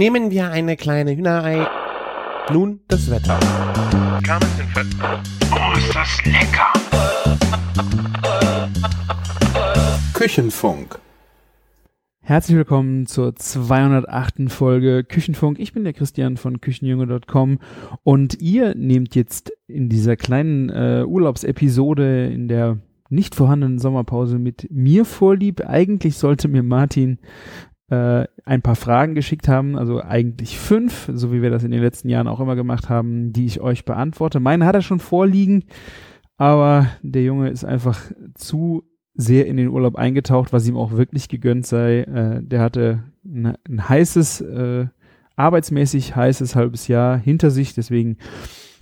Nehmen wir eine kleine Hühnerei. Nun das Wetter. Oh, ist das lecker! Küchenfunk. Herzlich willkommen zur 208. Folge Küchenfunk. Ich bin der Christian von Küchenjunge.com und ihr nehmt jetzt in dieser kleinen äh, Urlaubsepisode in der nicht vorhandenen Sommerpause mit mir vorlieb. Eigentlich sollte mir Martin äh, ein paar Fragen geschickt haben, also eigentlich fünf, so wie wir das in den letzten Jahren auch immer gemacht haben, die ich euch beantworte. Meine hat er schon vorliegen, aber der Junge ist einfach zu sehr in den Urlaub eingetaucht, was ihm auch wirklich gegönnt sei. Äh, der hatte ein, ein heißes, äh, arbeitsmäßig heißes halbes Jahr hinter sich. Deswegen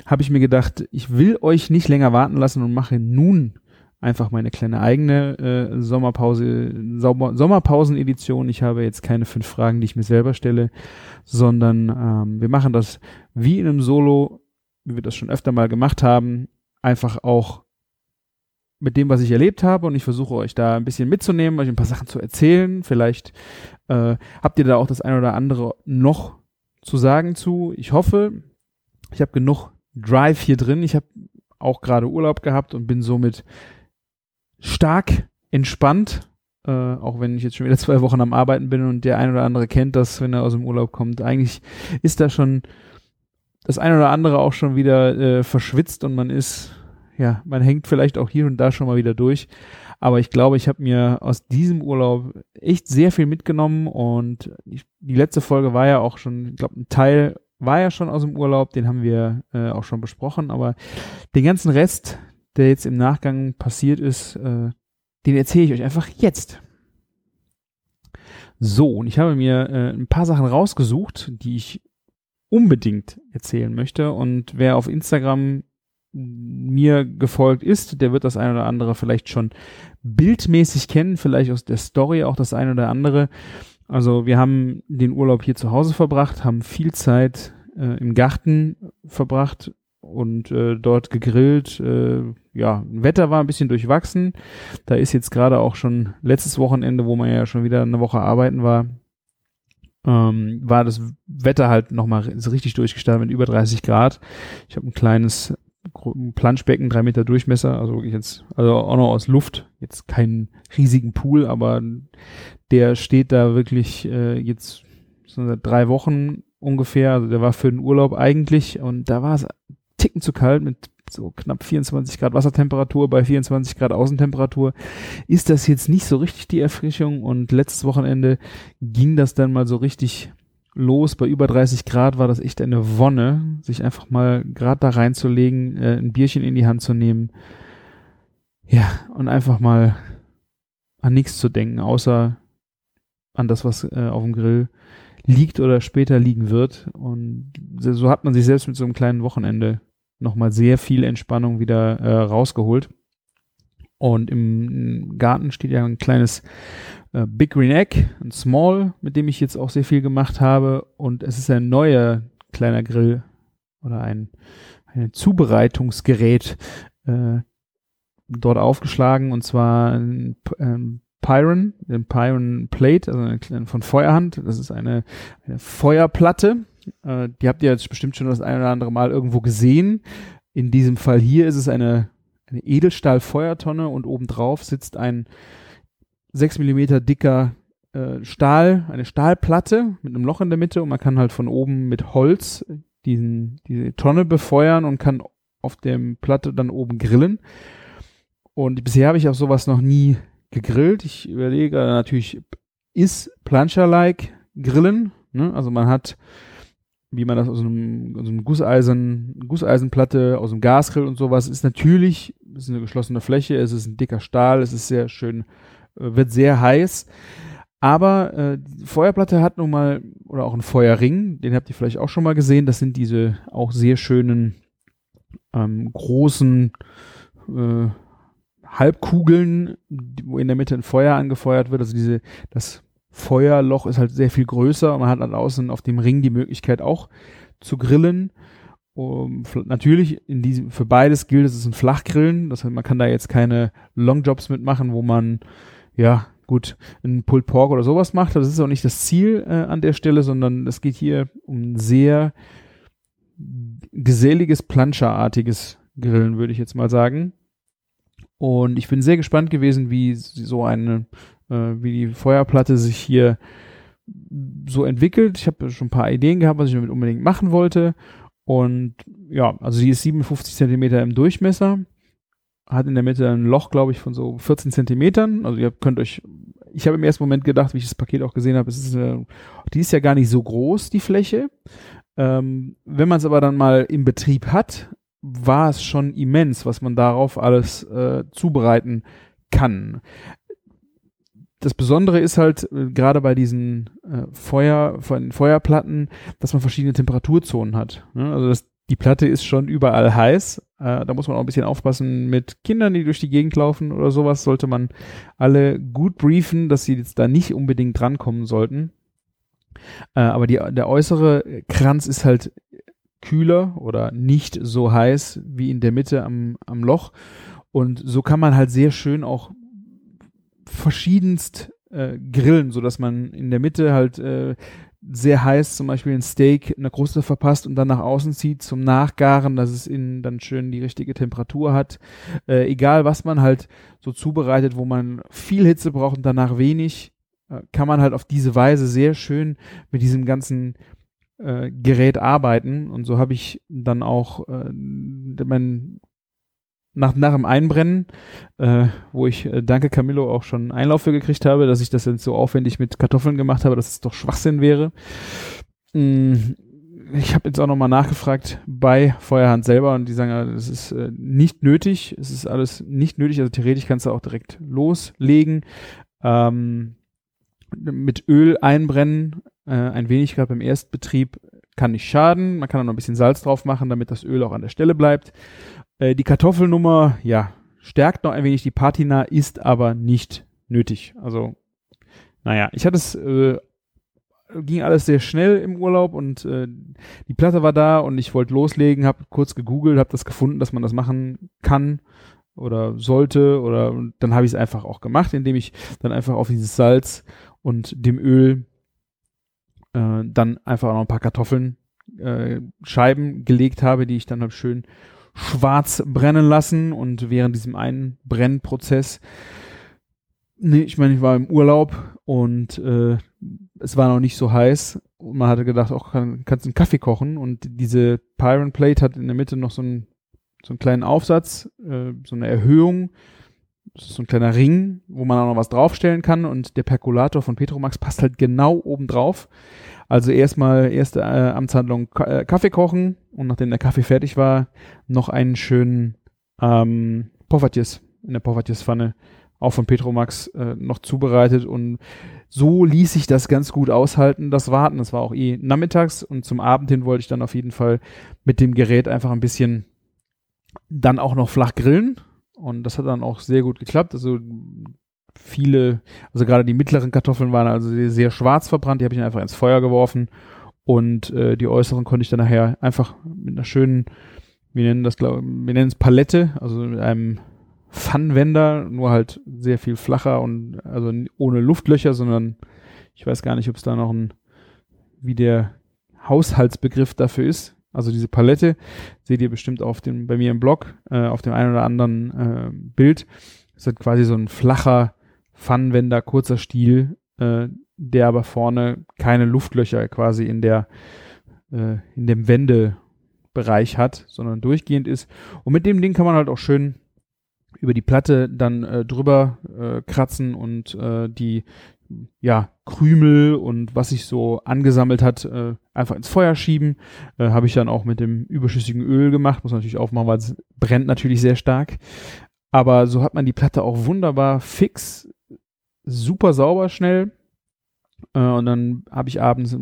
habe ich mir gedacht, ich will euch nicht länger warten lassen und mache nun einfach meine kleine eigene äh, Sommerpause, Sommer, Sommerpausen-Edition. Ich habe jetzt keine fünf Fragen, die ich mir selber stelle, sondern ähm, wir machen das wie in einem Solo, wie wir das schon öfter mal gemacht haben, einfach auch mit dem, was ich erlebt habe und ich versuche euch da ein bisschen mitzunehmen, euch ein paar Sachen zu erzählen. Vielleicht äh, habt ihr da auch das eine oder andere noch zu sagen zu. Ich hoffe, ich habe genug Drive hier drin. Ich habe auch gerade Urlaub gehabt und bin somit stark entspannt, äh, auch wenn ich jetzt schon wieder zwei Wochen am Arbeiten bin und der ein oder andere kennt das, wenn er aus dem Urlaub kommt. Eigentlich ist da schon das ein oder andere auch schon wieder äh, verschwitzt und man ist, ja, man hängt vielleicht auch hier und da schon mal wieder durch. Aber ich glaube, ich habe mir aus diesem Urlaub echt sehr viel mitgenommen und ich, die letzte Folge war ja auch schon, ich glaube, ein Teil war ja schon aus dem Urlaub, den haben wir äh, auch schon besprochen, aber den ganzen Rest, der jetzt im Nachgang passiert ist, äh, den erzähle ich euch einfach jetzt. So, und ich habe mir äh, ein paar Sachen rausgesucht, die ich unbedingt erzählen möchte. Und wer auf Instagram mir gefolgt ist, der wird das eine oder andere vielleicht schon bildmäßig kennen, vielleicht aus der Story auch das eine oder andere. Also wir haben den Urlaub hier zu Hause verbracht, haben viel Zeit äh, im Garten verbracht, und äh, dort gegrillt. Äh, ja, Wetter war ein bisschen durchwachsen. Da ist jetzt gerade auch schon letztes Wochenende, wo man ja schon wieder eine Woche arbeiten war, ähm, war das Wetter halt nochmal richtig durchgestartet mit über 30 Grad. Ich habe ein kleines Planschbecken, drei Meter Durchmesser, also jetzt, also auch noch aus Luft, jetzt keinen riesigen Pool, aber der steht da wirklich äh, jetzt seit drei Wochen ungefähr, also der war für den Urlaub eigentlich und da war es Ticken zu kalt mit so knapp 24 Grad Wassertemperatur bei 24 Grad Außentemperatur ist das jetzt nicht so richtig die Erfrischung und letztes Wochenende ging das dann mal so richtig los. Bei über 30 Grad war das echt eine Wonne, sich einfach mal gerade da reinzulegen, äh, ein Bierchen in die Hand zu nehmen. Ja, und einfach mal an nichts zu denken, außer an das, was äh, auf dem Grill liegt oder später liegen wird. Und so hat man sich selbst mit so einem kleinen Wochenende nochmal sehr viel Entspannung wieder äh, rausgeholt. Und im Garten steht ja ein kleines äh, Big Green Egg, ein Small, mit dem ich jetzt auch sehr viel gemacht habe. Und es ist ein neuer kleiner Grill oder ein, ein Zubereitungsgerät äh, dort aufgeschlagen. Und zwar ein, ein Pyron, den Pyron Plate, also eine, von Feuerhand. Das ist eine, eine Feuerplatte, äh, die habt ihr jetzt bestimmt schon das ein oder andere Mal irgendwo gesehen. In diesem Fall hier ist es eine, eine Edelstahl-Feuertonne und obendrauf sitzt ein 6 Millimeter dicker äh, Stahl, eine Stahlplatte mit einem Loch in der Mitte und man kann halt von oben mit Holz diesen, diese Tonne befeuern und kann auf dem Platte dann oben grillen. Und bisher habe ich auch sowas noch nie gegrillt. Ich überlege natürlich, ist Plancher-like Grillen? Ne? Also man hat wie man das aus einem, aus einem Gusseisen, Gusseisenplatte, aus einem Gasgrill und sowas, ist natürlich, es ist eine geschlossene Fläche, es ist ein dicker Stahl, es ist sehr schön, äh, wird sehr heiß. Aber äh, die Feuerplatte hat nun mal, oder auch ein Feuerring, den habt ihr vielleicht auch schon mal gesehen, das sind diese auch sehr schönen, ähm, großen äh, Halbkugeln, wo in der Mitte ein Feuer angefeuert wird, also diese, das Feuerloch ist halt sehr viel größer man hat dann außen auf dem Ring die Möglichkeit auch zu grillen. Um, natürlich in diesem, für beides gilt, es ist ein Flachgrillen. Das heißt, man kann da jetzt keine Longjobs mitmachen, wo man ja gut ein Pulled Pork oder sowas macht. Das ist auch nicht das Ziel äh, an der Stelle, sondern es geht hier um sehr geselliges, planscherartiges Grillen, würde ich jetzt mal sagen. Und ich bin sehr gespannt gewesen, wie so eine, äh, wie die Feuerplatte sich hier so entwickelt. Ich habe schon ein paar Ideen gehabt, was ich damit unbedingt machen wollte. Und ja, also sie ist 57 Zentimeter im Durchmesser, hat in der Mitte ein Loch, glaube ich, von so 14 Zentimetern. Also ihr könnt euch, ich habe im ersten Moment gedacht, wie ich das Paket auch gesehen habe, es ist, äh, die ist ja gar nicht so groß, die Fläche. Ähm, wenn man es aber dann mal im Betrieb hat, war es schon immens, was man darauf alles äh, zubereiten kann. Das Besondere ist halt äh, gerade bei diesen äh, Feuer, von Feuerplatten, dass man verschiedene Temperaturzonen hat. Ne? Also das, die Platte ist schon überall heiß. Äh, da muss man auch ein bisschen aufpassen mit Kindern, die durch die Gegend laufen oder sowas. Sollte man alle gut briefen, dass sie jetzt da nicht unbedingt drankommen sollten. Äh, aber die, der äußere Kranz ist halt kühler oder nicht so heiß wie in der Mitte am, am Loch. Und so kann man halt sehr schön auch verschiedenst äh, grillen, so dass man in der Mitte halt äh, sehr heiß zum Beispiel ein Steak in der Kruste verpasst und dann nach außen zieht zum Nachgaren, dass es innen dann schön die richtige Temperatur hat. Äh, egal was man halt so zubereitet, wo man viel Hitze braucht und danach wenig, äh, kann man halt auf diese Weise sehr schön mit diesem ganzen äh, Gerät arbeiten. Und so habe ich dann auch äh, mein nach, nach dem Einbrennen, äh, wo ich äh, danke Camillo auch schon Einlauf für gekriegt habe, dass ich das jetzt so aufwendig mit Kartoffeln gemacht habe, dass es doch Schwachsinn wäre. Mm, ich habe jetzt auch nochmal nachgefragt bei Feuerhand selber und die sagen, das ist äh, nicht nötig, es ist alles nicht nötig, also theoretisch kannst du auch direkt loslegen. Ähm, mit Öl einbrennen, äh, ein wenig gerade beim Erstbetrieb kann nicht schaden. Man kann auch noch ein bisschen Salz drauf machen, damit das Öl auch an der Stelle bleibt. Äh, die Kartoffelnummer, ja, stärkt noch ein wenig die Patina, ist aber nicht nötig. Also, naja, ich hatte es, äh, ging alles sehr schnell im Urlaub und äh, die Platte war da und ich wollte loslegen, habe kurz gegoogelt, habe das gefunden, dass man das machen kann oder sollte oder dann habe ich es einfach auch gemacht, indem ich dann einfach auf dieses Salz und dem Öl äh, dann einfach noch ein paar Kartoffeln äh, Scheiben gelegt habe, die ich dann halt schön schwarz brennen lassen und während diesem einen Brennprozess nee, ich meine, ich war im Urlaub und äh, es war noch nicht so heiß und man hatte gedacht, auch kann, kannst einen Kaffee kochen und diese Pyron Plate hat in der Mitte noch so einen so einen kleinen Aufsatz, äh, so eine Erhöhung, das ist so ein kleiner Ring, wo man auch noch was draufstellen kann und der Perkulator von Petromax passt halt genau oben drauf. Also erstmal erste äh, Amtshandlung K äh, Kaffee kochen und nachdem der Kaffee fertig war, noch einen schönen ähm, Poffertjes in der Poffertjes-Pfanne auch von Petromax äh, noch zubereitet und so ließ sich das ganz gut aushalten, das Warten. Das war auch eh nachmittags und zum Abend hin wollte ich dann auf jeden Fall mit dem Gerät einfach ein bisschen dann auch noch flach grillen und das hat dann auch sehr gut geklappt. Also viele, also gerade die mittleren Kartoffeln waren also sehr, schwarz verbrannt, die habe ich einfach ins Feuer geworfen und äh, die äußeren konnte ich dann nachher einfach mit einer schönen, wir nennen das glaube wir nennen es Palette, also mit einem Pfannenwender, nur halt sehr viel flacher und also ohne Luftlöcher, sondern ich weiß gar nicht, ob es da noch ein, wie der Haushaltsbegriff dafür ist. Also diese Palette seht ihr bestimmt auf dem, bei mir im Blog, äh, auf dem einen oder anderen äh, Bild. Das ist quasi so ein flacher Pfannenwender, kurzer Stiel, äh, der aber vorne keine Luftlöcher quasi in der, äh, in dem Wendebereich hat, sondern durchgehend ist. Und mit dem Ding kann man halt auch schön über die Platte dann äh, drüber äh, kratzen und äh, die ja Krümel und was sich so angesammelt hat, äh, einfach ins Feuer schieben. Äh, Habe ich dann auch mit dem überschüssigen Öl gemacht. Muss natürlich aufmachen, weil es brennt natürlich sehr stark. Aber so hat man die Platte auch wunderbar fix, super sauber, schnell. Äh, und dann habe ich abends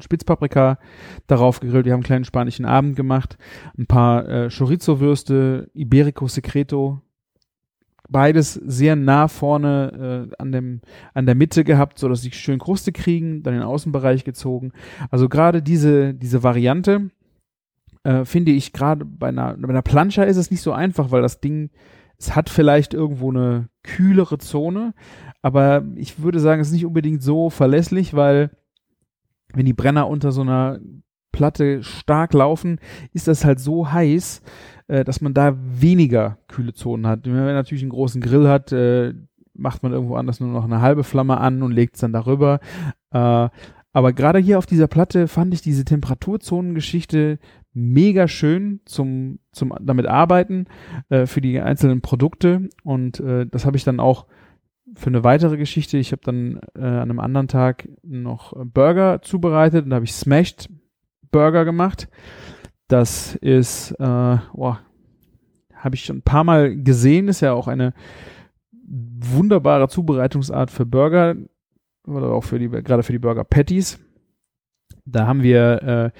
Spitzpaprika darauf gegrillt. Wir haben einen kleinen spanischen Abend gemacht. Ein paar äh, Chorizo-Würste, Iberico Secreto, beides sehr nah vorne äh, an dem an der Mitte gehabt, so dass sie schön Kruste kriegen, dann in den Außenbereich gezogen. Also gerade diese diese Variante äh, finde ich gerade bei einer bei einer Plancha ist es nicht so einfach, weil das Ding Es hat vielleicht irgendwo eine kühlere Zone, aber ich würde sagen, es ist nicht unbedingt so verlässlich, weil wenn die Brenner unter so einer Platte stark laufen, ist das halt so heiß, äh, dass man da weniger kühle Zonen hat. Wenn man natürlich einen großen Grill hat, äh, macht man irgendwo anders nur noch eine halbe Flamme an und legt es dann darüber. Äh, aber gerade hier auf dieser Platte fand ich diese Temperaturzonen-Geschichte mega schön zum, zum damit arbeiten äh, für die einzelnen Produkte. Und äh, das habe ich dann auch für eine weitere Geschichte. Ich habe dann äh, an einem anderen Tag noch Burger zubereitet und da habe ich Smashed Burger gemacht. Das ist, äh, boah, habe ich schon ein paar Mal gesehen, ist ja auch eine wunderbare Zubereitungsart für Burger oder auch für die, gerade für die Burger Patties. Da haben wir, äh,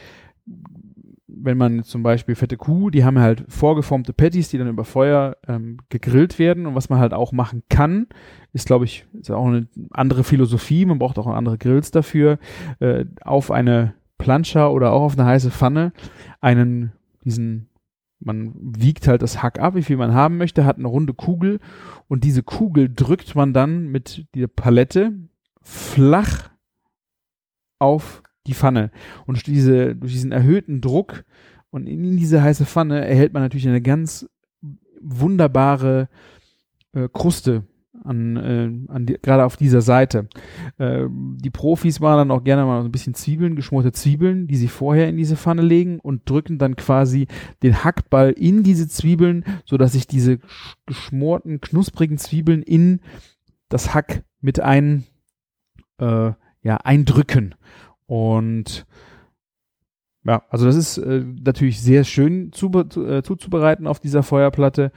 wenn man zum Beispiel fette Kuh, die haben halt vorgeformte Patties, die dann über Feuer ähm, gegrillt werden. Und was man halt auch machen kann, ist, glaube ich, ist auch eine andere Philosophie. Man braucht auch andere Grills dafür. Äh, auf eine Plancha oder auch auf eine heiße Pfanne einen, diesen, man wiegt halt das Hack ab, wie viel man haben möchte, hat eine runde Kugel und diese Kugel drückt man dann mit der Palette flach auf die Pfanne. Und durch, diese, durch diesen erhöhten Druck und in diese heiße Pfanne erhält man natürlich eine ganz wunderbare äh, Kruste an, äh, an gerade auf dieser Seite. Äh, die Profis machen dann auch gerne mal so ein bisschen Zwiebeln, geschmorte Zwiebeln, die sie vorher in diese Pfanne legen und drücken dann quasi den Hackball in diese Zwiebeln, so dass sich diese geschmorten, knusprigen Zwiebeln in das Hack mit ein, äh, ja, eindrücken. Und ja, also das ist äh, natürlich sehr schön zu, äh, zuzubereiten auf dieser Feuerplatte.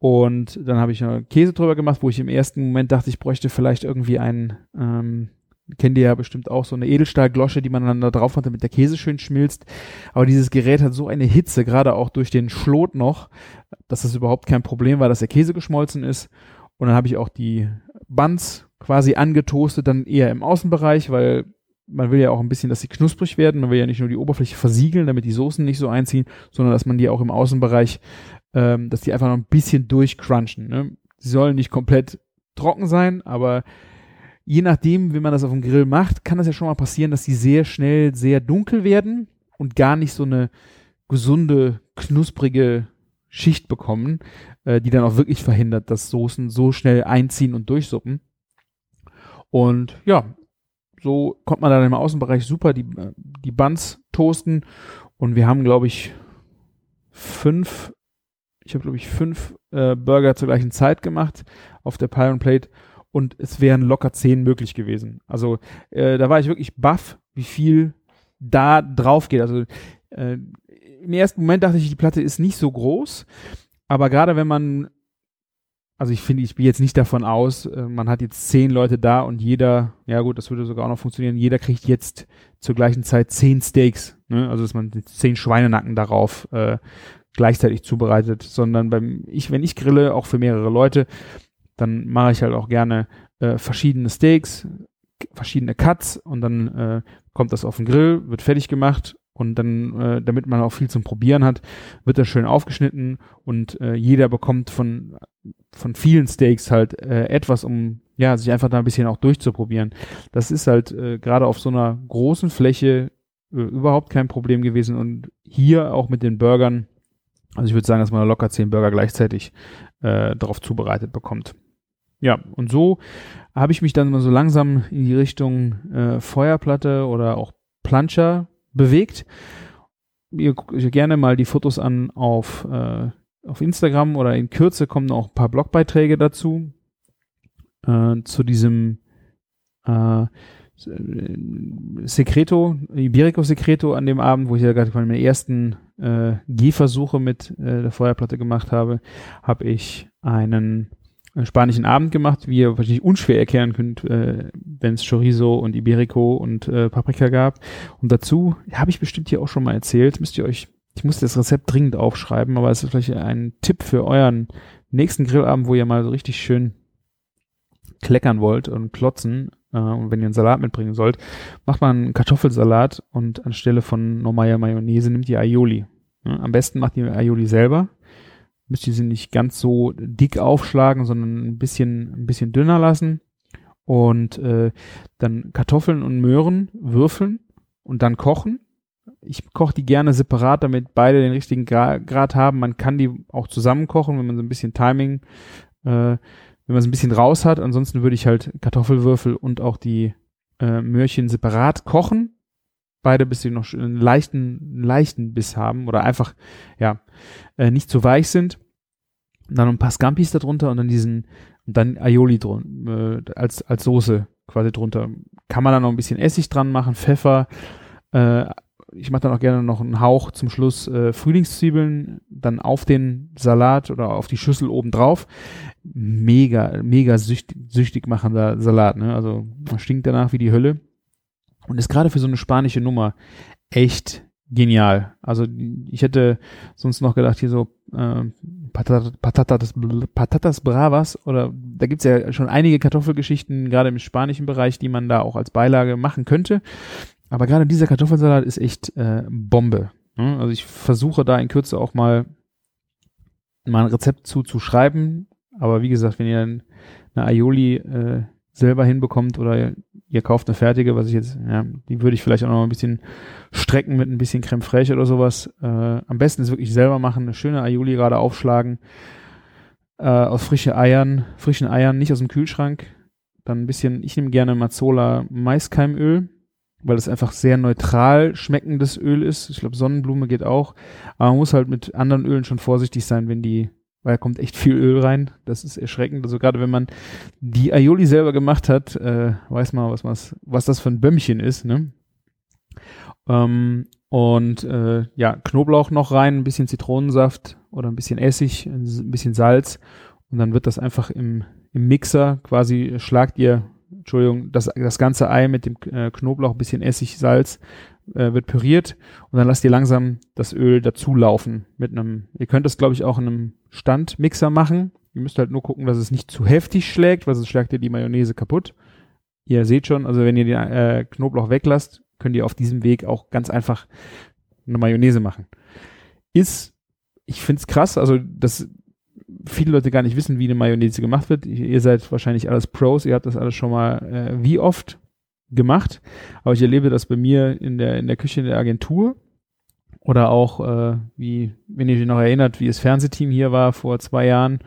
Und dann habe ich Käse drüber gemacht, wo ich im ersten Moment dachte, ich bräuchte vielleicht irgendwie einen, ähm, kennt ihr ja bestimmt auch so eine Edelstahlglosche, die man dann da drauf hat, damit der Käse schön schmilzt. Aber dieses Gerät hat so eine Hitze, gerade auch durch den Schlot noch, dass das überhaupt kein Problem war, dass der Käse geschmolzen ist. Und dann habe ich auch die Buns quasi angetoastet, dann eher im Außenbereich, weil man will ja auch ein bisschen, dass sie knusprig werden. Man will ja nicht nur die Oberfläche versiegeln, damit die Soßen nicht so einziehen, sondern dass man die auch im Außenbereich ähm, dass die einfach noch ein bisschen durchcrunchen. Ne? Sie sollen nicht komplett trocken sein, aber je nachdem, wie man das auf dem Grill macht, kann das ja schon mal passieren, dass sie sehr schnell sehr dunkel werden und gar nicht so eine gesunde, knusprige Schicht bekommen, äh, die dann auch wirklich verhindert, dass Soßen so schnell einziehen und durchsuppen. Und ja, so kommt man dann im Außenbereich super die, die Buns toasten. Und wir haben, glaube ich, fünf ich habe, glaube ich, fünf äh, Burger zur gleichen Zeit gemacht auf der Pile Plate und es wären locker zehn möglich gewesen. Also äh, da war ich wirklich baff, wie viel da drauf geht. Also äh, im ersten Moment dachte ich, die Platte ist nicht so groß, aber gerade wenn man, also ich finde, ich gehe jetzt nicht davon aus, äh, man hat jetzt zehn Leute da und jeder, ja gut, das würde sogar auch noch funktionieren, jeder kriegt jetzt zur gleichen Zeit zehn Steaks, ne? also dass man zehn Schweinenacken darauf äh, gleichzeitig zubereitet, sondern beim ich, wenn ich grille, auch für mehrere Leute, dann mache ich halt auch gerne äh, verschiedene Steaks, verschiedene Cuts und dann äh, kommt das auf den Grill, wird fertig gemacht und dann, äh, damit man auch viel zum Probieren hat, wird das schön aufgeschnitten und äh, jeder bekommt von von vielen Steaks halt äh, etwas, um ja sich einfach da ein bisschen auch durchzuprobieren. Das ist halt äh, gerade auf so einer großen Fläche äh, überhaupt kein Problem gewesen und hier auch mit den Burgern also ich würde sagen, dass man locker zehn Burger gleichzeitig äh, darauf zubereitet bekommt. Ja, und so habe ich mich dann mal so langsam in die Richtung äh, Feuerplatte oder auch Plancher bewegt. Ihr guckt gerne mal die Fotos an auf, äh, auf Instagram oder in Kürze kommen noch ein paar Blogbeiträge dazu. Äh, zu diesem äh, Secreto, Iberico Secreto an dem Abend, wo ich ja gerade meine ersten äh, Gehversuche mit äh, der Feuerplatte gemacht habe, habe ich einen äh, spanischen Abend gemacht, wie ihr wahrscheinlich unschwer erkennen könnt, äh, wenn es Chorizo und Iberico und äh, Paprika gab. Und dazu habe ich bestimmt hier auch schon mal erzählt, müsst ihr euch, ich muss das Rezept dringend aufschreiben, aber es ist vielleicht ein Tipp für euren nächsten Grillabend, wo ihr mal so richtig schön kleckern wollt und klotzen, äh, und wenn ihr einen Salat mitbringen sollt, macht man einen Kartoffelsalat und anstelle von normaler Mayonnaise nimmt ihr Aioli. Ja, am besten macht ihr Aioli selber. Müsst ihr sie nicht ganz so dick aufschlagen, sondern ein bisschen, ein bisschen dünner lassen. Und äh, dann Kartoffeln und Möhren würfeln und dann kochen. Ich koche die gerne separat, damit beide den richtigen Gra Grad haben. Man kann die auch zusammen kochen, wenn man so ein bisschen Timing, äh, wenn man es ein bisschen raus hat. Ansonsten würde ich halt Kartoffelwürfel und auch die äh, Möhrchen separat kochen. Beide, bis sie noch einen leichten, leichten Biss haben oder einfach, ja, äh, nicht zu weich sind. Und dann ein paar Scampis darunter und dann diesen, und dann Aioli drin, äh, als, als Soße quasi drunter. Kann man dann noch ein bisschen Essig dran machen, Pfeffer, äh, ich mache dann auch gerne noch einen Hauch zum Schluss äh, Frühlingszwiebeln, dann auf den Salat oder auf die Schüssel oben drauf. Mega, mega süchtig, süchtig machender Salat, ne? Also man stinkt danach wie die Hölle. Und ist gerade für so eine spanische Nummer echt genial. Also ich hätte sonst noch gedacht, hier so äh, Patatas, Patatas Bravas oder da gibt's ja schon einige Kartoffelgeschichten, gerade im spanischen Bereich, die man da auch als Beilage machen könnte. Aber gerade dieser Kartoffelsalat ist echt äh, Bombe. Ne? Also ich versuche da in Kürze auch mal mal ein Rezept zu, zu schreiben. Aber wie gesagt, wenn ihr eine Aioli äh, selber hinbekommt oder ihr kauft eine fertige, was ich jetzt, ja, die würde ich vielleicht auch noch ein bisschen strecken mit ein bisschen Creme fraiche oder sowas. Äh, am besten ist wirklich selber machen, eine schöne Aioli gerade aufschlagen, äh, aus frische Eiern, frischen Eiern, nicht aus dem Kühlschrank. Dann ein bisschen, ich nehme gerne Mazzola Maiskeimöl, weil es einfach sehr neutral schmeckendes Öl ist. Ich glaube, Sonnenblume geht auch. Aber man muss halt mit anderen Ölen schon vorsichtig sein, wenn die weil da kommt echt viel Öl rein. Das ist erschreckend. Also gerade wenn man die Aioli selber gemacht hat, äh, weiß man, was, was, was das für ein Bömmchen ist. Ne? Ähm, und äh, ja, Knoblauch noch rein, ein bisschen Zitronensaft oder ein bisschen Essig, ein bisschen Salz. Und dann wird das einfach im, im Mixer quasi, schlagt ihr, Entschuldigung, das, das ganze Ei mit dem äh, Knoblauch, bisschen Essig, Salz, äh, wird püriert und dann lasst ihr langsam das Öl dazulaufen mit einem, ihr könnt das glaube ich auch in einem Standmixer machen. Ihr müsst halt nur gucken, dass es nicht zu heftig schlägt, weil sonst schlägt ihr die Mayonnaise kaputt. Ihr seht schon, also wenn ihr den äh, Knoblauch weglasst, könnt ihr auf diesem Weg auch ganz einfach eine Mayonnaise machen. Ist, ich find's krass, also dass viele Leute gar nicht wissen, wie eine Mayonnaise gemacht wird. Ihr seid wahrscheinlich alles Pros, ihr habt das alles schon mal äh, wie oft gemacht, aber ich erlebe das bei mir in der in der Küche in der Agentur oder auch äh, wie wenn ihr euch noch erinnert, wie das Fernsehteam hier war vor zwei Jahren,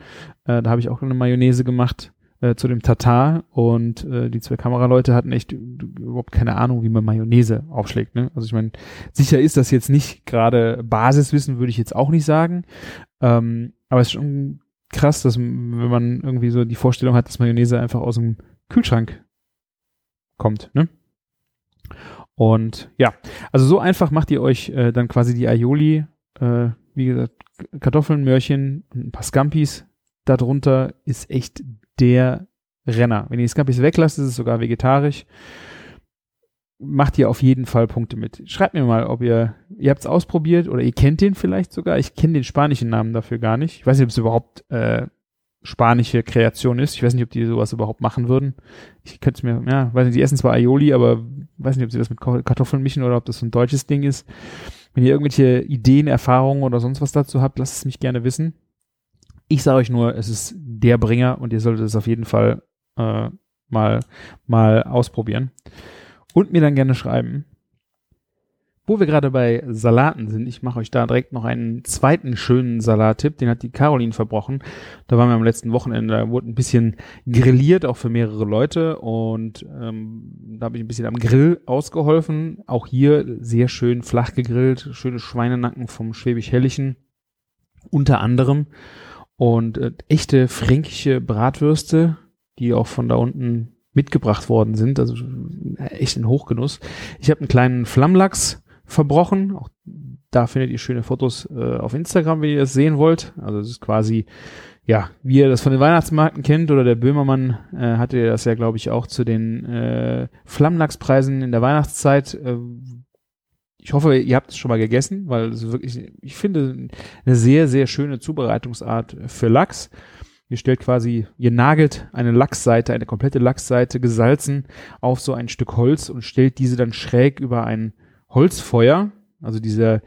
äh, da habe ich auch eine Mayonnaise gemacht äh, zu dem Tatar und äh, die zwei Kameraleute hatten echt überhaupt keine Ahnung, wie man Mayonnaise aufschlägt. Ne? Also ich meine, sicher ist das jetzt nicht gerade Basiswissen, würde ich jetzt auch nicht sagen, ähm, aber es ist schon krass, dass wenn man irgendwie so die Vorstellung hat, dass Mayonnaise einfach aus dem Kühlschrank kommt. Ne? Und ja, also so einfach macht ihr euch äh, dann quasi die Aioli, äh, wie gesagt, Kartoffeln, Möhrchen, ein paar Scampis. Darunter ist echt der Renner. Wenn ihr die Scampis weglasst, ist es sogar vegetarisch. Macht ihr auf jeden Fall Punkte mit. Schreibt mir mal, ob ihr, ihr habt es ausprobiert oder ihr kennt den vielleicht sogar. Ich kenne den spanischen Namen dafür gar nicht. Ich weiß nicht, ob es überhaupt äh, spanische Kreation ist. Ich weiß nicht, ob die sowas überhaupt machen würden. Ich könnte es mir, ja, weiß nicht, die essen zwar Aioli, aber weiß nicht, ob sie das mit Kartoffeln mischen oder ob das so ein deutsches Ding ist. Wenn ihr irgendwelche Ideen, Erfahrungen oder sonst was dazu habt, lasst es mich gerne wissen. Ich sage euch nur, es ist der Bringer und ihr solltet es auf jeden Fall äh, mal, mal ausprobieren. Und mir dann gerne schreiben, wo wir gerade bei Salaten sind, ich mache euch da direkt noch einen zweiten schönen Salattipp, den hat die Caroline verbrochen. Da waren wir am letzten Wochenende, da wurde ein bisschen grilliert, auch für mehrere Leute und ähm, da habe ich ein bisschen am Grill ausgeholfen. Auch hier sehr schön flach gegrillt, schöne Schweinenacken vom Schwäbisch-Hellischen unter anderem und äh, echte fränkische Bratwürste, die auch von da unten mitgebracht worden sind, also äh, echt ein Hochgenuss. Ich habe einen kleinen Flammlachs verbrochen. Auch da findet ihr schöne Fotos äh, auf Instagram, wenn ihr das sehen wollt. Also es ist quasi, ja, wie ihr das von den Weihnachtsmarkten kennt oder der Böhmermann äh, hatte das ja, glaube ich, auch zu den äh, Flammlachspreisen in der Weihnachtszeit. Äh, ich hoffe, ihr habt es schon mal gegessen, weil es wirklich, ich finde, eine sehr, sehr schöne Zubereitungsart für Lachs. Ihr stellt quasi, ihr nagelt eine Lachsseite, eine komplette Lachsseite gesalzen auf so ein Stück Holz und stellt diese dann schräg über ein Holzfeuer, also dieser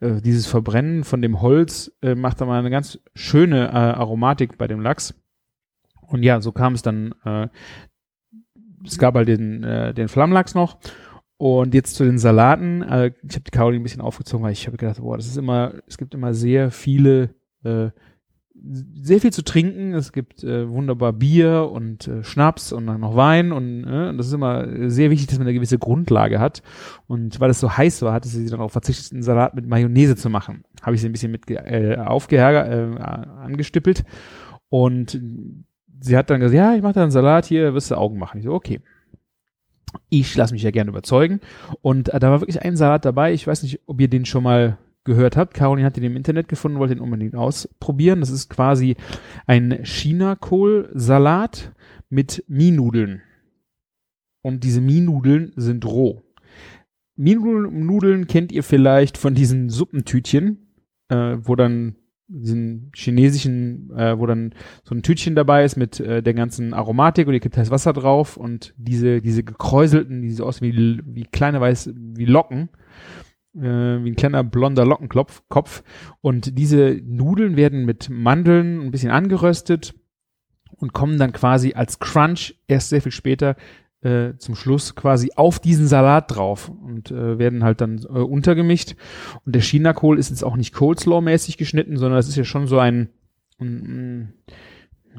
äh, dieses Verbrennen von dem Holz äh, macht da mal eine ganz schöne äh, Aromatik bei dem Lachs. Und ja, so kam es dann, äh, es gab halt den, äh, den Flammlachs noch und jetzt zu den Salaten. Äh, ich habe die Caroline ein bisschen aufgezogen, weil ich habe gedacht, boah, das ist immer, es gibt immer sehr viele, äh, sehr viel zu trinken. Es gibt äh, wunderbar Bier und äh, Schnaps und dann noch Wein und äh, das ist immer sehr wichtig, dass man eine gewisse Grundlage hat. Und weil es so heiß war, hatte sie dann auch verzichtet, einen Salat mit Mayonnaise zu machen. Habe ich sie ein bisschen mit äh, aufgeärgert, äh, angestippelt und sie hat dann gesagt, ja, ich mache da einen Salat hier, wirst du Augen machen. Ich so, okay ich lasse mich ja gerne überzeugen. Und äh, da war wirklich ein Salat dabei. Ich weiß nicht, ob ihr den schon mal gehört habt. Caroline hat den im Internet gefunden, wollte den unbedingt ausprobieren. Das ist quasi ein Chinakohl-Salat mit Mienudeln. Und diese Mienudeln sind roh. Mienudeln kennt ihr vielleicht von diesen Suppentütchen, äh, wo dann diesen chinesischen, äh, wo dann so ein Tütchen dabei ist mit äh, der ganzen Aromatik und ihr kippt heiß Wasser drauf und diese, diese gekräuselten, die so aussehen wie, wie kleine weiß, wie Locken, äh, wie ein kleiner blonder Lockenkopf Kopf. und diese Nudeln werden mit Mandeln ein bisschen angeröstet und kommen dann quasi als Crunch erst sehr viel später äh, zum Schluss quasi auf diesen Salat drauf und äh, werden halt dann äh, untergemischt. Und der Chinakohl ist jetzt auch nicht Coleslaw-mäßig geschnitten, sondern es ist ja schon so ein, ein, ein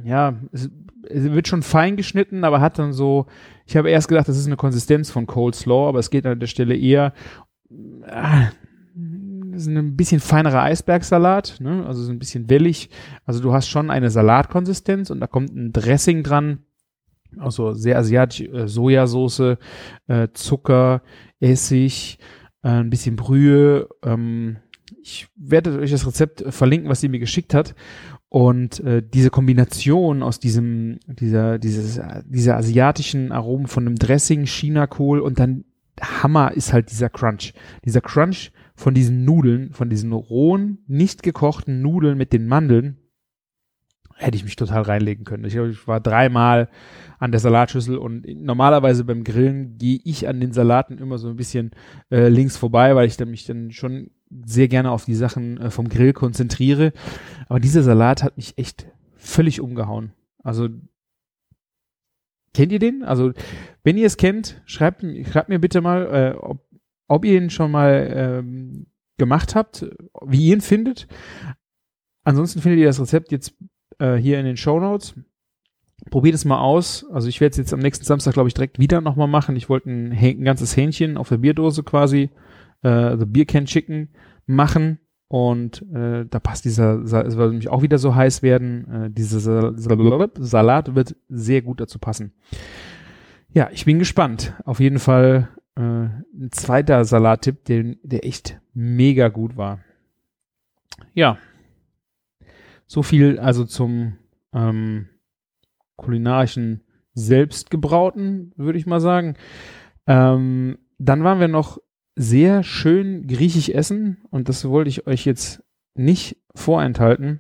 ja, es, es, wird schon fein geschnitten, aber hat dann so, ich habe erst gedacht, das ist eine Konsistenz von Coleslaw, aber es geht an der Stelle eher, äh, das ist ein bisschen feinerer Eisbergsalat, ne? also so ein bisschen wellig. Also du hast schon eine Salatkonsistenz und da kommt ein Dressing dran, also sehr asiatisch, äh, Sojasauce, äh, Zucker, Essig, äh, ein bisschen Brühe. Ähm, ich werde euch das Rezept verlinken, was sie mir geschickt hat. Und äh, diese Kombination aus diesem, dieser, dieses, dieser asiatischen Aromen von einem Dressing, Chinakohl und dann Hammer ist halt dieser Crunch. Dieser Crunch von diesen Nudeln, von diesen rohen, nicht gekochten Nudeln mit den Mandeln, hätte ich mich total reinlegen können. Ich, ich war dreimal an der Salatschüssel und normalerweise beim Grillen gehe ich an den Salaten immer so ein bisschen äh, links vorbei, weil ich dann mich dann schon sehr gerne auf die Sachen äh, vom Grill konzentriere. Aber dieser Salat hat mich echt völlig umgehauen. Also kennt ihr den? Also wenn ihr es kennt, schreibt, schreibt mir bitte mal, äh, ob, ob ihr ihn schon mal ähm, gemacht habt, wie ihr ihn findet. Ansonsten findet ihr das Rezept jetzt äh, hier in den Show Notes. Probiert es mal aus. Also ich werde es jetzt am nächsten Samstag, glaube ich, direkt wieder nochmal machen. Ich wollte ein, ein, ganzes Hähnchen auf der Bierdose quasi, äh, the Beer Can Chicken machen. Und äh, da passt dieser, es wird nämlich auch wieder so heiß werden. Äh, dieser Salat wird sehr gut dazu passen. Ja, ich bin gespannt. Auf jeden Fall äh, ein zweiter Salattipp, der, der echt mega gut war. Ja, so viel also zum ähm, kulinarischen Selbstgebrauten, würde ich mal sagen. Ähm, dann waren wir noch sehr schön griechisch essen und das wollte ich euch jetzt nicht vorenthalten,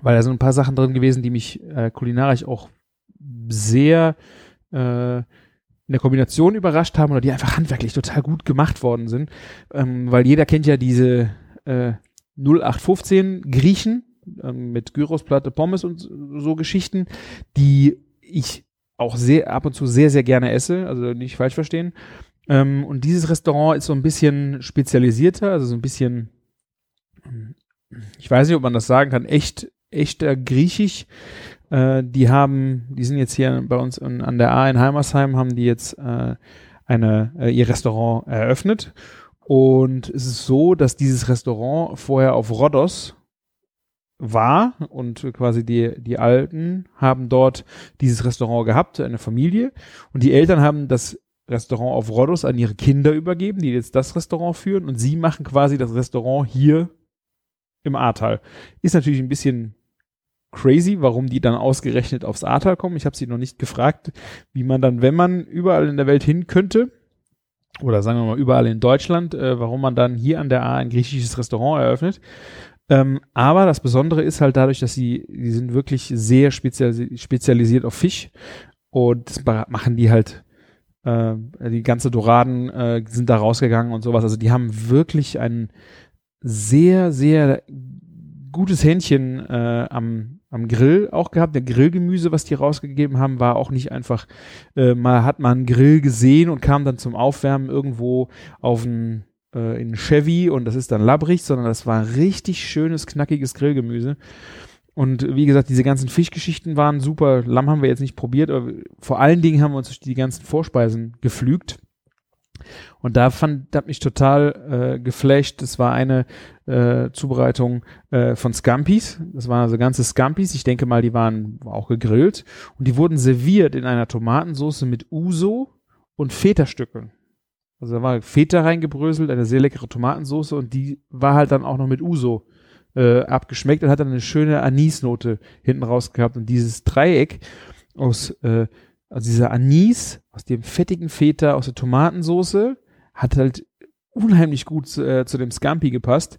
weil da sind ein paar Sachen drin gewesen, die mich äh, kulinarisch auch sehr äh, in der Kombination überrascht haben oder die einfach handwerklich total gut gemacht worden sind, ähm, weil jeder kennt ja diese äh, 0815 Griechen, ähm, mit Gyrosplatte, Pommes und so Geschichten, die ich auch sehr ab und zu sehr, sehr gerne esse, also nicht falsch verstehen. Ähm, und dieses Restaurant ist so ein bisschen spezialisierter, also so ein bisschen, ich weiß nicht, ob man das sagen kann, echt, echter Griechisch. Äh, die haben, die sind jetzt hier bei uns in, an der A in Heimersheim, haben die jetzt äh, eine, äh, ihr Restaurant eröffnet. Und es ist so, dass dieses Restaurant vorher auf Rhodos war und quasi die, die Alten haben dort dieses Restaurant gehabt, eine Familie und die Eltern haben das Restaurant auf Rhodos an ihre Kinder übergeben, die jetzt das Restaurant führen und sie machen quasi das Restaurant hier im Ahrtal. Ist natürlich ein bisschen crazy, warum die dann ausgerechnet aufs Ahrtal kommen. Ich habe sie noch nicht gefragt, wie man dann, wenn man überall in der Welt hin könnte, oder sagen wir mal überall in Deutschland, äh, warum man dann hier an der A ein griechisches Restaurant eröffnet. Ähm, aber das Besondere ist halt dadurch, dass sie, die sind wirklich sehr spezialisi spezialisiert auf Fisch und das machen die halt, äh, die ganze Doraden äh, sind da rausgegangen und sowas. Also die haben wirklich einen sehr, sehr gutes Händchen äh, am, am Grill auch gehabt. Der Grillgemüse, was die rausgegeben haben, war auch nicht einfach, äh, mal hat man einen Grill gesehen und kam dann zum Aufwärmen irgendwo auf ein äh, in Chevy und das ist dann labbrig, sondern das war richtig schönes, knackiges Grillgemüse. Und wie gesagt, diese ganzen Fischgeschichten waren super. Lamm haben wir jetzt nicht probiert, aber vor allen Dingen haben wir uns durch die ganzen Vorspeisen geflügt. Und da fand, hat mich total äh, geflasht. Das war eine äh, Zubereitung äh, von Scampis. Das waren also ganze Scampis. Ich denke mal, die waren auch gegrillt. Und die wurden serviert in einer Tomatensauce mit Uso und Feta-Stücke. Also da war Feta reingebröselt, eine sehr leckere Tomatensauce und die war halt dann auch noch mit Uso äh, abgeschmeckt und hat dann eine schöne Anisnote hinten raus gehabt. Und dieses Dreieck aus äh, also dieser Anis aus dem fettigen Feta, aus der Tomatensauce, hat halt unheimlich gut äh, zu dem Scampi gepasst.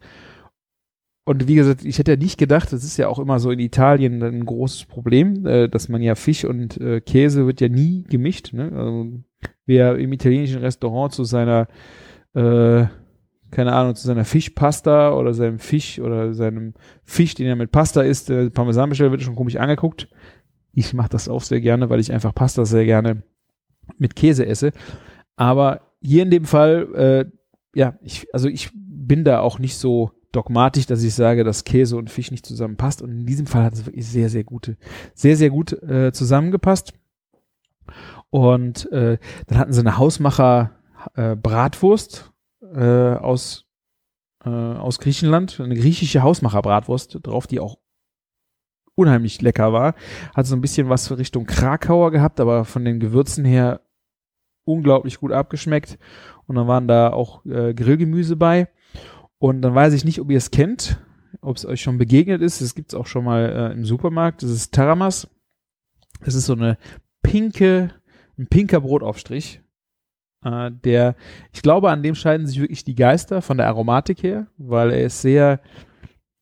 Und wie gesagt, ich hätte ja nicht gedacht, das ist ja auch immer so in Italien ein großes Problem, äh, dass man ja Fisch und äh, Käse wird ja nie gemischt. Ne? Also, wer im italienischen Restaurant zu seiner, äh, keine Ahnung, zu seiner Fischpasta oder seinem Fisch oder seinem Fisch, den er mit Pasta isst, äh, Parmesan bestellt, wird schon komisch angeguckt. Ich mache das auch sehr gerne, weil ich einfach Pasta sehr gerne mit Käse esse. Aber hier in dem Fall, äh, ja, ich, also ich bin da auch nicht so dogmatisch, dass ich sage, dass Käse und Fisch nicht zusammenpasst. Und in diesem Fall hat es wirklich sehr, sehr gute, sehr, sehr gut äh, zusammengepasst. Und äh, dann hatten sie eine Hausmacher äh, Bratwurst äh, aus äh, aus Griechenland, eine griechische Hausmacher Bratwurst drauf, die auch unheimlich lecker war. Hat so ein bisschen was für Richtung Krakauer gehabt, aber von den Gewürzen her unglaublich gut abgeschmeckt. Und dann waren da auch äh, Grillgemüse bei. Und dann weiß ich nicht, ob ihr es kennt, ob es euch schon begegnet ist. Es gibt es auch schon mal äh, im Supermarkt. Das ist Taramas. Das ist so eine pinke, ein pinker Brotaufstrich. Äh, der, ich glaube, an dem scheiden sich wirklich die Geister von der Aromatik her, weil er ist sehr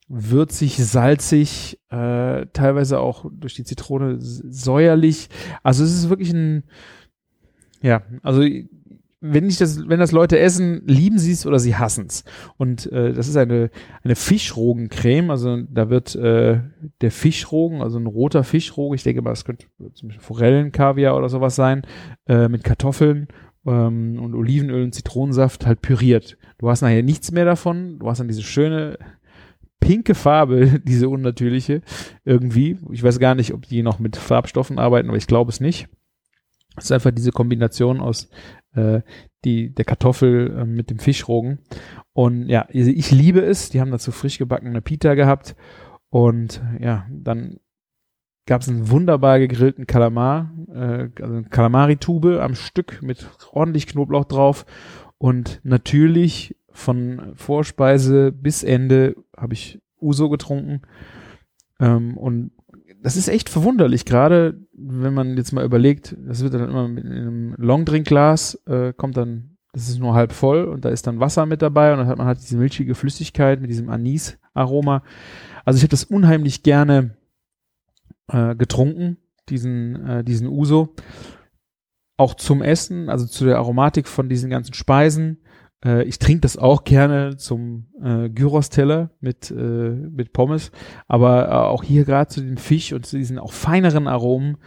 würzig, salzig, äh, teilweise auch durch die Zitrone säuerlich. Also es ist wirklich ein, ja, also wenn ich das, wenn das Leute essen, lieben sie es oder sie hassen es. Und äh, das ist eine eine Fischrogencreme. Also da wird äh, der Fischrogen, also ein roter Fischrogen, ich denke mal, das könnte zum Beispiel Forellenkaviar oder sowas sein, äh, mit Kartoffeln ähm, und Olivenöl und Zitronensaft halt püriert. Du hast nachher nichts mehr davon. Du hast dann diese schöne pinke Farbe, diese unnatürliche, irgendwie. Ich weiß gar nicht, ob die noch mit Farbstoffen arbeiten, aber ich glaube es nicht. Es ist einfach diese Kombination aus äh, die, der Kartoffel äh, mit dem Fischrogen. Und ja, ich liebe es. Die haben dazu frisch gebackene Pita gehabt. Und ja, dann gab es einen wunderbar gegrillten Kalamar, äh, also Kalamari-Tube am Stück mit ordentlich Knoblauch drauf. Und natürlich von Vorspeise bis Ende habe ich Uso getrunken. Ähm, und das ist echt verwunderlich, gerade wenn man jetzt mal überlegt, das wird dann immer mit einem Longdrinkglas, äh, kommt dann, das ist nur halb voll und da ist dann Wasser mit dabei und dann hat man halt diese milchige Flüssigkeit mit diesem Anis-Aroma. Also ich habe das unheimlich gerne äh, getrunken, diesen, äh, diesen Uso. Auch zum Essen, also zu der Aromatik von diesen ganzen Speisen. Äh, ich trinke das auch gerne zum äh, Gyros-Teller mit, äh, mit Pommes. Aber äh, auch hier gerade zu dem Fisch und zu diesen auch feineren Aromen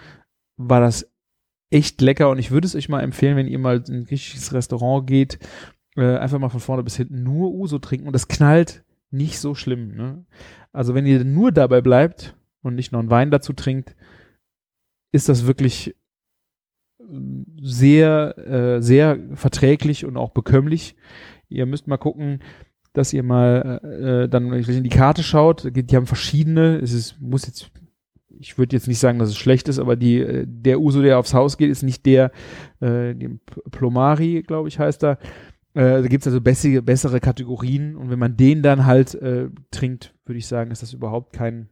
war das echt lecker. Und ich würde es euch mal empfehlen, wenn ihr mal in ein griechisches Restaurant geht, äh, einfach mal von vorne bis hinten nur Uso trinken. Und das knallt nicht so schlimm. Ne? Also wenn ihr nur dabei bleibt und nicht noch einen Wein dazu trinkt, ist das wirklich sehr, äh, sehr verträglich und auch bekömmlich. Ihr müsst mal gucken, dass ihr mal äh, dann in die Karte schaut. Die haben verschiedene. Es ist, muss jetzt, ich würde jetzt nicht sagen, dass es schlecht ist, aber die, äh, der Uso, der aufs Haus geht, ist nicht der, äh, den Plomari, glaube ich, heißt er. Äh, da gibt's also bessere, bessere Kategorien und wenn man den dann halt äh, trinkt, würde ich sagen, ist das überhaupt kein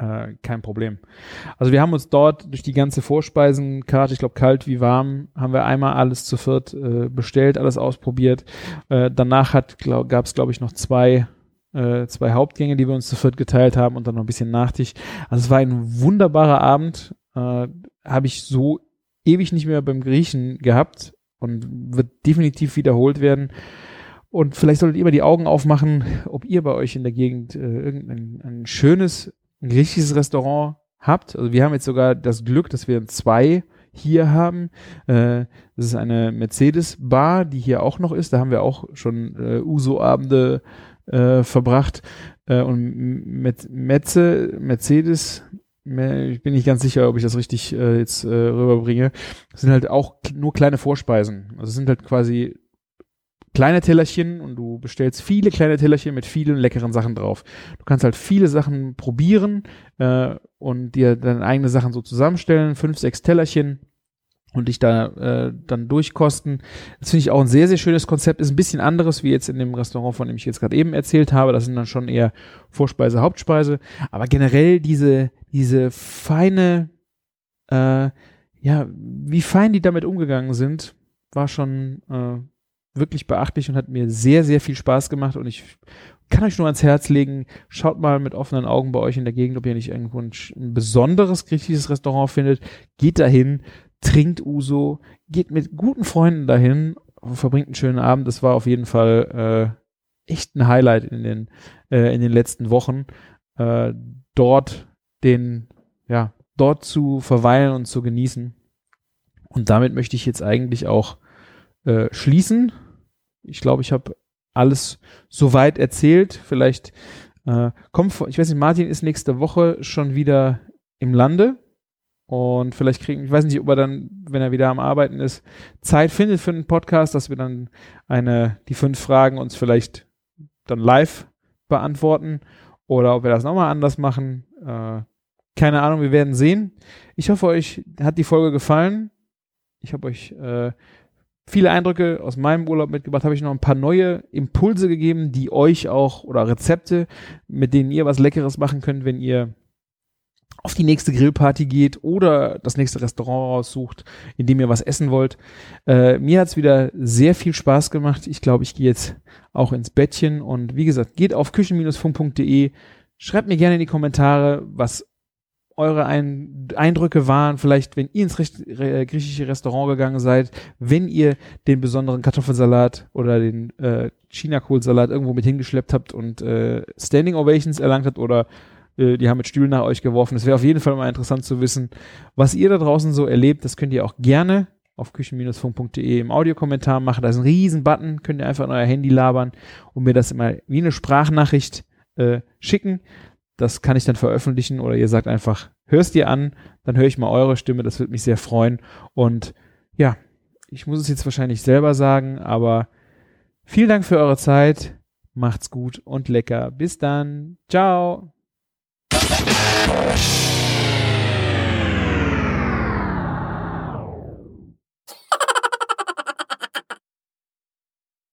äh, kein Problem. Also wir haben uns dort durch die ganze Vorspeisenkarte, ich glaube kalt wie warm, haben wir einmal alles zu viert äh, bestellt, alles ausprobiert. Äh, danach hat glaub, gab es glaube ich noch zwei äh, zwei Hauptgänge, die wir uns zu viert geteilt haben und dann noch ein bisschen Nachtisch. Also es war ein wunderbarer Abend. Äh, Habe ich so ewig nicht mehr beim Griechen gehabt und wird definitiv wiederholt werden. Und vielleicht solltet ihr mal die Augen aufmachen, ob ihr bei euch in der Gegend äh, irgendein ein schönes, ein richtiges Restaurant habt. Also wir haben jetzt sogar das Glück, dass wir zwei hier haben. Äh, das ist eine Mercedes-Bar, die hier auch noch ist. Da haben wir auch schon äh, Uso-Abende äh, verbracht. Äh, und mit Metze, Mercedes, ich bin nicht ganz sicher, ob ich das richtig äh, jetzt äh, rüberbringe, das sind halt auch nur kleine Vorspeisen. Also es sind halt quasi kleine Tellerchen und du bestellst viele kleine Tellerchen mit vielen leckeren Sachen drauf. Du kannst halt viele Sachen probieren äh, und dir deine eigene Sachen so zusammenstellen, fünf, sechs Tellerchen und dich da äh, dann durchkosten. Das finde ich auch ein sehr, sehr schönes Konzept. Ist ein bisschen anderes wie jetzt in dem Restaurant, von dem ich jetzt gerade eben erzählt habe. Das sind dann schon eher Vorspeise, Hauptspeise. Aber generell diese, diese feine, äh, ja, wie fein die damit umgegangen sind, war schon äh, wirklich beachtlich und hat mir sehr, sehr viel Spaß gemacht und ich kann euch nur ans Herz legen, schaut mal mit offenen Augen bei euch in der Gegend, ob ihr nicht irgendwo ein, ein besonderes griechisches Restaurant findet. Geht dahin, trinkt Uso, geht mit guten Freunden dahin, verbringt einen schönen Abend. Das war auf jeden Fall äh, echt ein Highlight in den, äh, in den letzten Wochen. Äh, dort den, ja, dort zu verweilen und zu genießen. Und damit möchte ich jetzt eigentlich auch äh, schließen. Ich glaube, ich habe alles soweit erzählt. Vielleicht äh, kommt, ich weiß nicht, Martin ist nächste Woche schon wieder im Lande. Und vielleicht kriegen, ich weiß nicht, ob er dann, wenn er wieder am Arbeiten ist, Zeit findet für einen Podcast, dass wir dann eine, die fünf Fragen uns vielleicht dann live beantworten oder ob wir das nochmal anders machen. Äh, keine Ahnung, wir werden sehen. Ich hoffe, euch hat die Folge gefallen. Ich habe euch äh, viele Eindrücke aus meinem Urlaub mitgebracht, habe ich noch ein paar neue Impulse gegeben, die euch auch oder Rezepte, mit denen ihr was Leckeres machen könnt, wenn ihr auf die nächste Grillparty geht oder das nächste Restaurant raussucht, in dem ihr was essen wollt. Äh, mir hat's wieder sehr viel Spaß gemacht. Ich glaube, ich gehe jetzt auch ins Bettchen und wie gesagt, geht auf küchen-funk.de, schreibt mir gerne in die Kommentare, was eure Ein Eindrücke waren, vielleicht wenn ihr ins Rest äh, griechische Restaurant gegangen seid, wenn ihr den besonderen Kartoffelsalat oder den äh, China-Kohlsalat irgendwo mit hingeschleppt habt und äh, Standing Ovations erlangt habt oder äh, die haben mit Stühlen nach euch geworfen. Es wäre auf jeden Fall mal interessant zu wissen, was ihr da draußen so erlebt. Das könnt ihr auch gerne auf küchen-funk.de im Audiokommentar machen. Da ist ein riesen Button, könnt ihr einfach in euer Handy labern und mir das immer wie eine Sprachnachricht äh, schicken. Das kann ich dann veröffentlichen oder ihr sagt einfach, hörst dir an, dann höre ich mal eure Stimme, das würde mich sehr freuen. Und ja, ich muss es jetzt wahrscheinlich selber sagen, aber vielen Dank für eure Zeit. Macht's gut und lecker. Bis dann. Ciao.